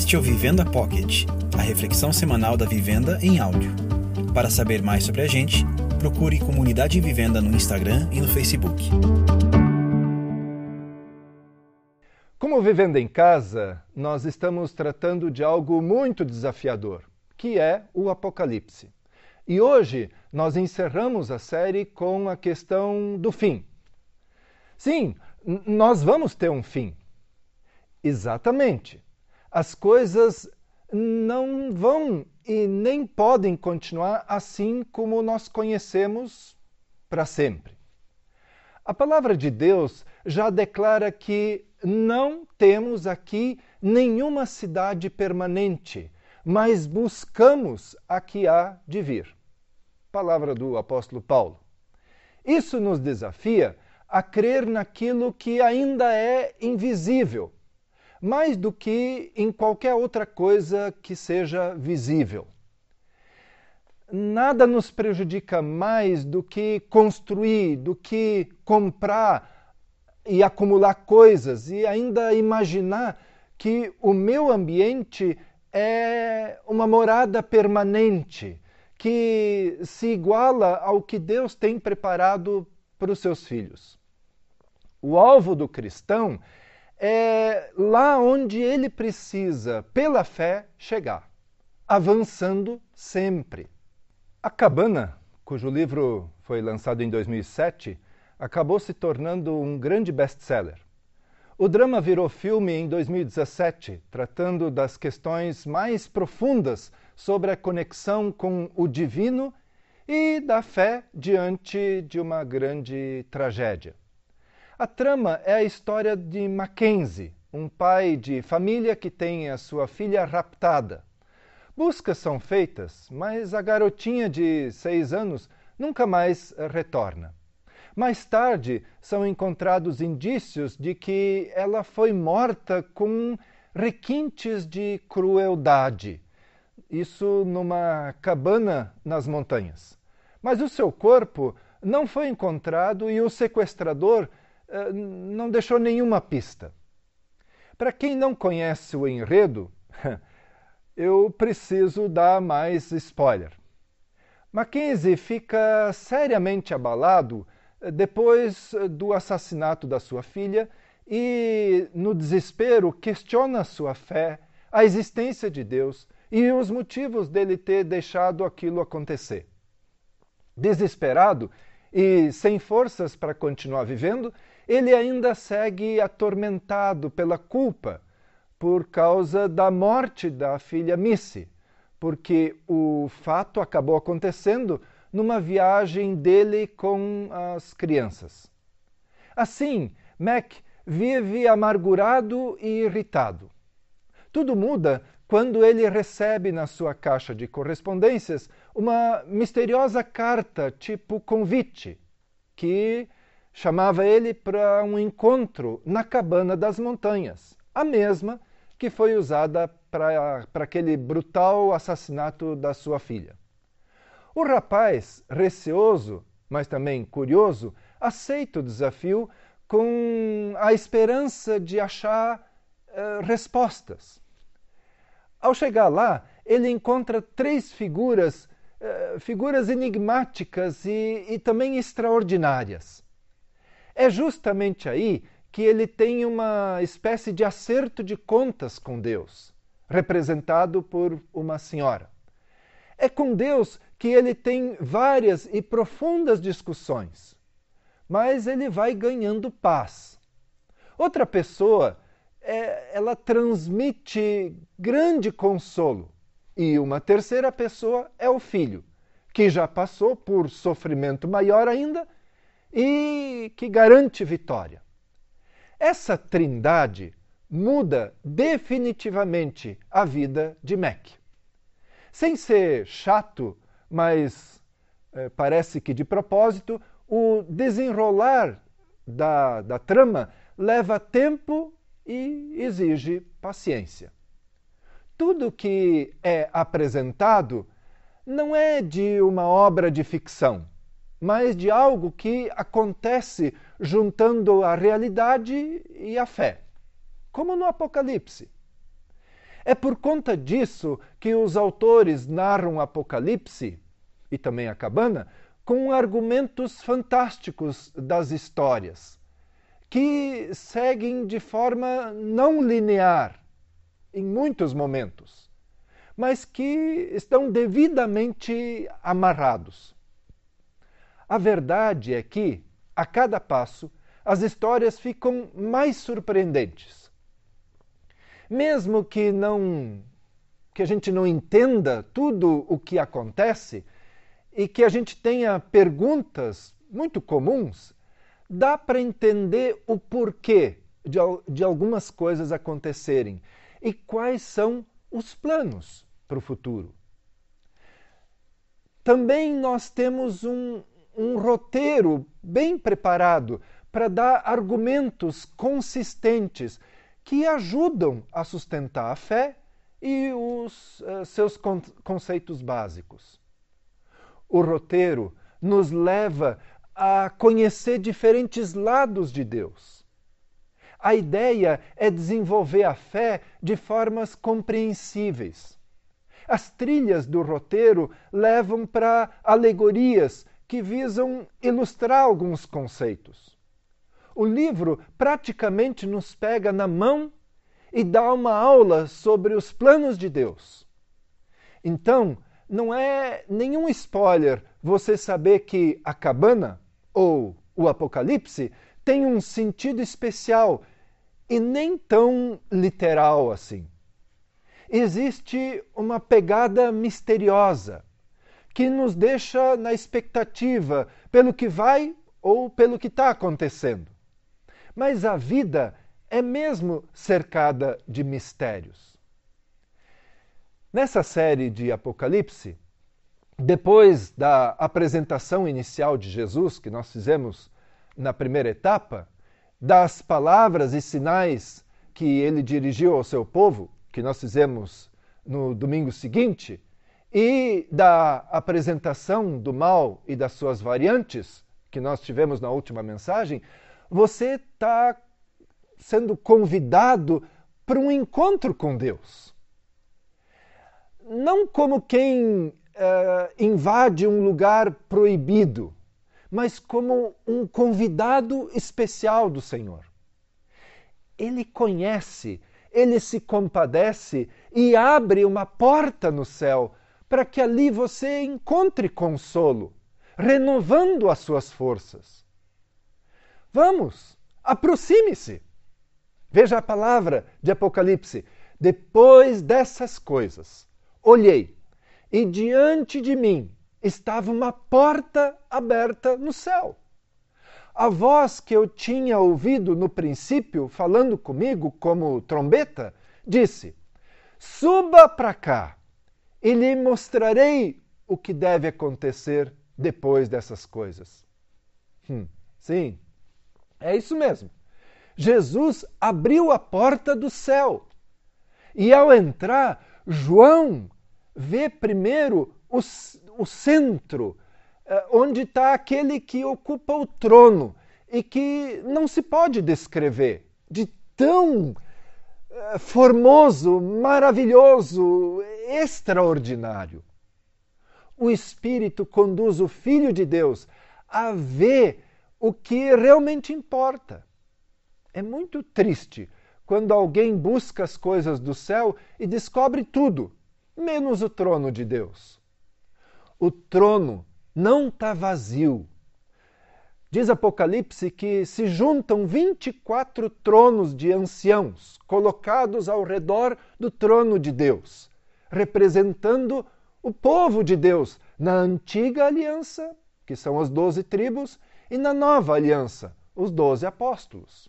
Este é o Vivenda Pocket, a reflexão semanal da vivenda em áudio. Para saber mais sobre a gente, procure Comunidade Vivenda no Instagram e no Facebook. Como Vivenda em Casa, nós estamos tratando de algo muito desafiador, que é o Apocalipse. E hoje nós encerramos a série com a questão do fim. Sim, nós vamos ter um fim. Exatamente. As coisas não vão e nem podem continuar assim como nós conhecemos para sempre. A palavra de Deus já declara que não temos aqui nenhuma cidade permanente, mas buscamos a que há de vir. Palavra do apóstolo Paulo. Isso nos desafia a crer naquilo que ainda é invisível, mais do que em qualquer outra coisa que seja visível. Nada nos prejudica mais do que construir, do que comprar e acumular coisas e ainda imaginar que o meu ambiente é uma morada permanente que se iguala ao que Deus tem preparado para os seus filhos. O alvo do cristão é lá onde ele precisa, pela fé, chegar, avançando sempre. A Cabana, cujo livro foi lançado em 2007, acabou se tornando um grande best-seller. O drama virou filme em 2017, tratando das questões mais profundas sobre a conexão com o divino e da fé diante de uma grande tragédia. A trama é a história de Mackenzie, um pai de família que tem a sua filha raptada. Buscas são feitas, mas a garotinha de seis anos nunca mais retorna. Mais tarde, são encontrados indícios de que ela foi morta com requintes de crueldade. Isso numa cabana nas montanhas. Mas o seu corpo não foi encontrado e o sequestrador eh, não deixou nenhuma pista. Para quem não conhece o enredo, eu preciso dar mais spoiler. Mackenzie fica seriamente abalado eh, depois eh, do assassinato da sua filha e, no desespero, questiona sua fé, a existência de Deus e os motivos dele ter deixado aquilo acontecer. Desesperado e sem forças para continuar vivendo, ele ainda segue atormentado pela culpa por causa da morte da filha Missy, porque o fato acabou acontecendo numa viagem dele com as crianças. Assim, Mac vive amargurado e irritado. Tudo muda quando ele recebe na sua caixa de correspondências uma misteriosa carta tipo convite, que chamava ele para um encontro na cabana das montanhas, a mesma que foi usada para aquele brutal assassinato da sua filha. O rapaz, receoso, mas também curioso, aceita o desafio com a esperança de achar uh, respostas. Ao chegar lá, ele encontra três figuras, uh, figuras enigmáticas e, e também extraordinárias. É justamente aí que ele tem uma espécie de acerto de contas com Deus, representado por uma senhora. É com Deus que ele tem várias e profundas discussões, mas ele vai ganhando paz. Outra pessoa, é, ela transmite grande consolo. E uma terceira pessoa é o filho, que já passou por sofrimento maior ainda e que garante vitória. Essa trindade muda definitivamente a vida de Mac. Sem ser chato, mas é, parece que de propósito, o desenrolar da, da trama leva tempo e exige paciência. Tudo que é apresentado não é de uma obra de ficção mas de algo que acontece juntando a realidade e a fé, como no Apocalipse. É por conta disso que os autores narram Apocalipse e também a cabana com argumentos fantásticos das histórias, que seguem de forma não linear em muitos momentos, mas que estão devidamente amarrados. A verdade é que, a cada passo, as histórias ficam mais surpreendentes. Mesmo que não que a gente não entenda tudo o que acontece e que a gente tenha perguntas muito comuns, dá para entender o porquê de, de algumas coisas acontecerem e quais são os planos para o futuro. Também nós temos um, um roteiro bem preparado para dar argumentos consistentes que ajudam a sustentar a fé e os uh, seus con conceitos básicos. O roteiro nos leva a conhecer diferentes lados de Deus. A ideia é desenvolver a fé de formas compreensíveis. As trilhas do roteiro levam para alegorias que visam ilustrar alguns conceitos. O livro praticamente nos pega na mão e dá uma aula sobre os planos de Deus. Então, não é nenhum spoiler você saber que a cabana ou o Apocalipse tem um sentido especial e nem tão literal assim. Existe uma pegada misteriosa que nos deixa na expectativa pelo que vai ou pelo que está acontecendo. Mas a vida é mesmo cercada de mistérios. Nessa série de Apocalipse, depois da apresentação inicial de Jesus, que nós fizemos na primeira etapa, das palavras e sinais que ele dirigiu ao seu povo, que nós fizemos no domingo seguinte, e da apresentação do mal e das suas variantes, que nós tivemos na última mensagem, você está sendo convidado para um encontro com Deus. Não como quem uh, invade um lugar proibido, mas como um convidado especial do Senhor. Ele conhece, ele se compadece e abre uma porta no céu para que ali você encontre consolo, renovando as suas forças. Vamos, aproxime-se. Veja a palavra de Apocalipse. Depois dessas coisas, olhei, e diante de mim estava uma porta aberta no céu. A voz que eu tinha ouvido no princípio, falando comigo como trombeta, disse: Suba para cá e lhe mostrarei o que deve acontecer depois dessas coisas. Hum, sim, é isso mesmo. Jesus abriu a porta do céu. E ao entrar, João vê primeiro o, o centro, eh, onde está aquele que ocupa o trono e que não se pode descrever de tão eh, formoso, maravilhoso, extraordinário. O Espírito conduz o Filho de Deus a ver o que realmente importa. É muito triste quando alguém busca as coisas do céu e descobre tudo, menos o trono de Deus. O trono não está vazio. Diz Apocalipse que se juntam 24 tronos de anciãos colocados ao redor do trono de Deus, representando o povo de Deus na antiga aliança, que são as doze tribos, e na nova aliança, os doze apóstolos.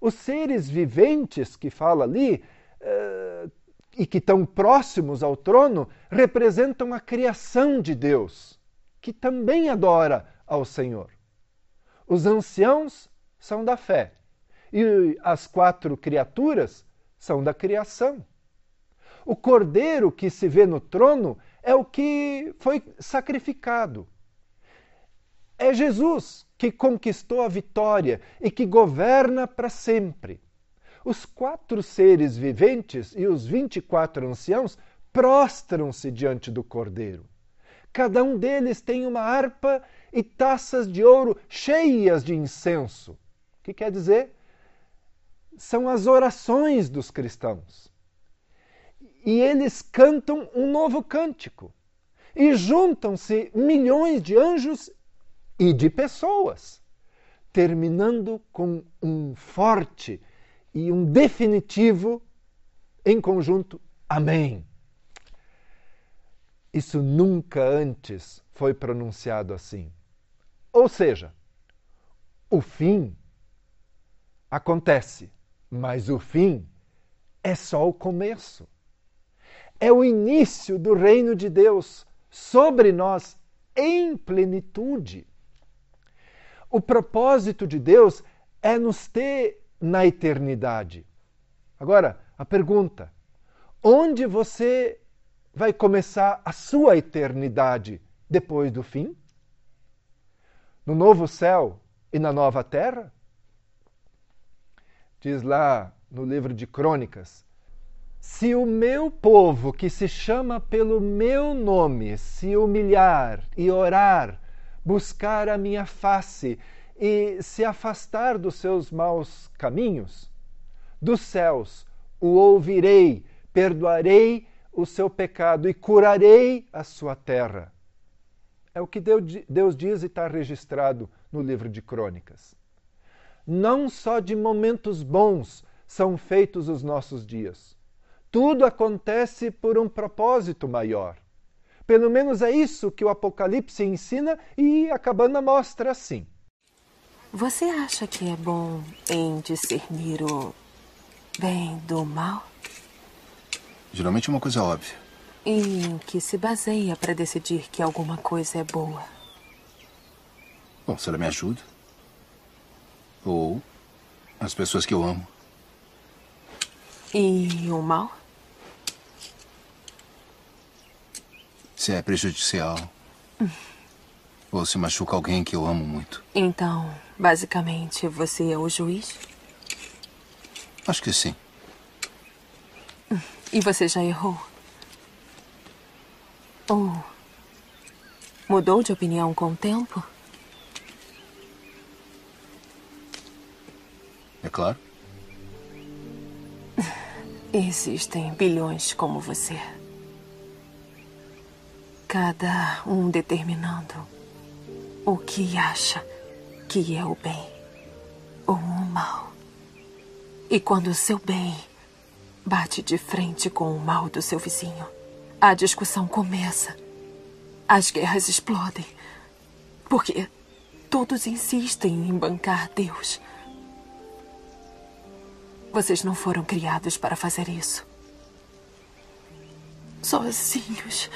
Os seres viventes que fala ali uh, e que estão próximos ao trono representam a criação de Deus, que também adora ao Senhor. Os anciãos são da fé e as quatro criaturas são da criação. O cordeiro que se vê no trono é o que foi sacrificado. É Jesus que conquistou a vitória e que governa para sempre. os quatro seres viventes e os vinte e quatro anciãos prostram-se diante do Cordeiro. Cada um deles tem uma harpa e taças de ouro cheias de incenso. O que quer dizer? São as orações dos cristãos. E eles cantam um novo cântico. E juntam-se milhões de anjos e de pessoas, terminando com um forte e um definitivo em conjunto Amém. Isso nunca antes foi pronunciado assim. Ou seja, o fim acontece, mas o fim é só o começo. É o início do reino de Deus sobre nós em plenitude. O propósito de Deus é nos ter na eternidade. Agora, a pergunta: onde você vai começar a sua eternidade depois do fim? No novo céu e na nova terra? Diz lá no livro de Crônicas: Se o meu povo, que se chama pelo meu nome, se humilhar e orar, buscar a minha face e se afastar dos seus maus caminhos, dos céus o ouvirei, perdoarei o seu pecado e curarei a sua terra. É o que Deus diz e está registrado no livro de Crônicas. Não só de momentos bons são feitos os nossos dias. Tudo acontece por um propósito maior. Pelo menos é isso que o Apocalipse ensina e a cabana mostra assim. Você acha que é bom em discernir o bem do mal? Geralmente é uma coisa óbvia. E em que se baseia para decidir que alguma coisa é boa? Bom, se ela me ajuda. Ou as pessoas que eu amo. E o mal? Se é prejudicial. Ou se machuca alguém que eu amo muito. Então, basicamente, você é o juiz? Acho que sim. E você já errou? Ou mudou de opinião com o tempo? É claro. Existem bilhões como você. Cada um determinando o que acha que é o bem ou o mal. E quando o seu bem bate de frente com o mal do seu vizinho. A discussão começa. As guerras explodem. Porque todos insistem em bancar Deus. Vocês não foram criados para fazer isso. Sozinhos.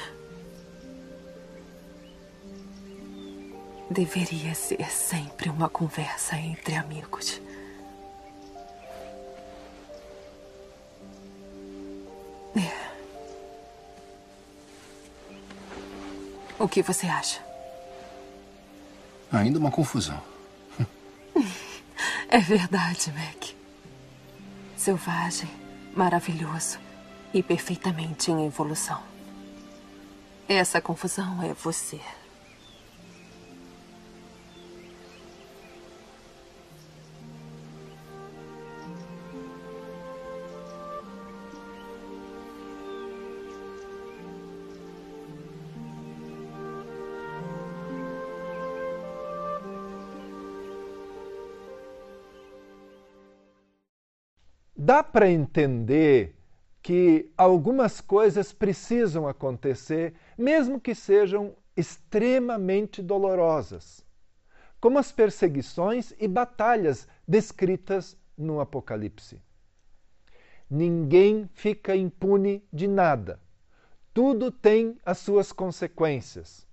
Deveria ser sempre uma conversa entre amigos. É. O que você acha? Ainda uma confusão. É verdade, Mac. Selvagem, maravilhoso e perfeitamente em evolução. Essa confusão é você. Dá para entender que algumas coisas precisam acontecer, mesmo que sejam extremamente dolorosas, como as perseguições e batalhas descritas no Apocalipse. Ninguém fica impune de nada. Tudo tem as suas consequências.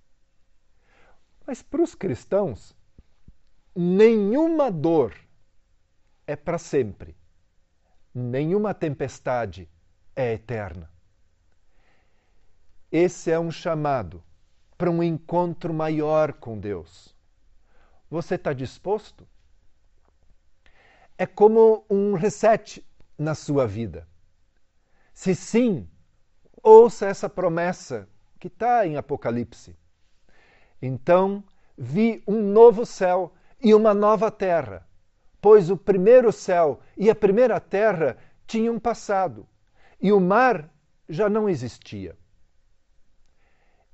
Mas para os cristãos, nenhuma dor é para sempre nenhuma tempestade é eterna. Esse é um chamado para um encontro maior com Deus. Você está disposto? É como um reset na sua vida? Se sim, ouça essa promessa que está em Apocalipse. Então vi um novo céu e uma nova terra, pois o primeiro céu e a primeira terra tinham passado e o mar já não existia.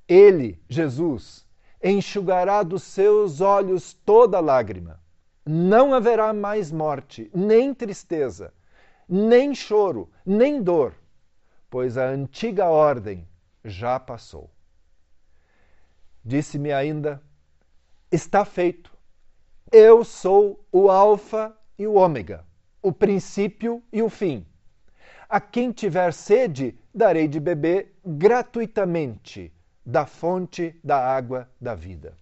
Ele, Jesus, enxugará dos seus olhos toda lágrima. Não haverá mais morte, nem tristeza, nem choro, nem dor, pois a antiga ordem já passou. Disse-me ainda: Está feito. Eu sou o Alfa e o Ômega, o princípio e o fim. A quem tiver sede, darei de beber gratuitamente da fonte da água da vida.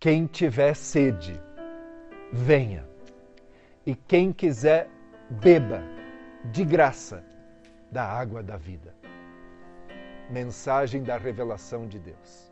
Quem tiver sede, venha. E quem quiser, beba de graça da água da vida. Mensagem da revelação de Deus.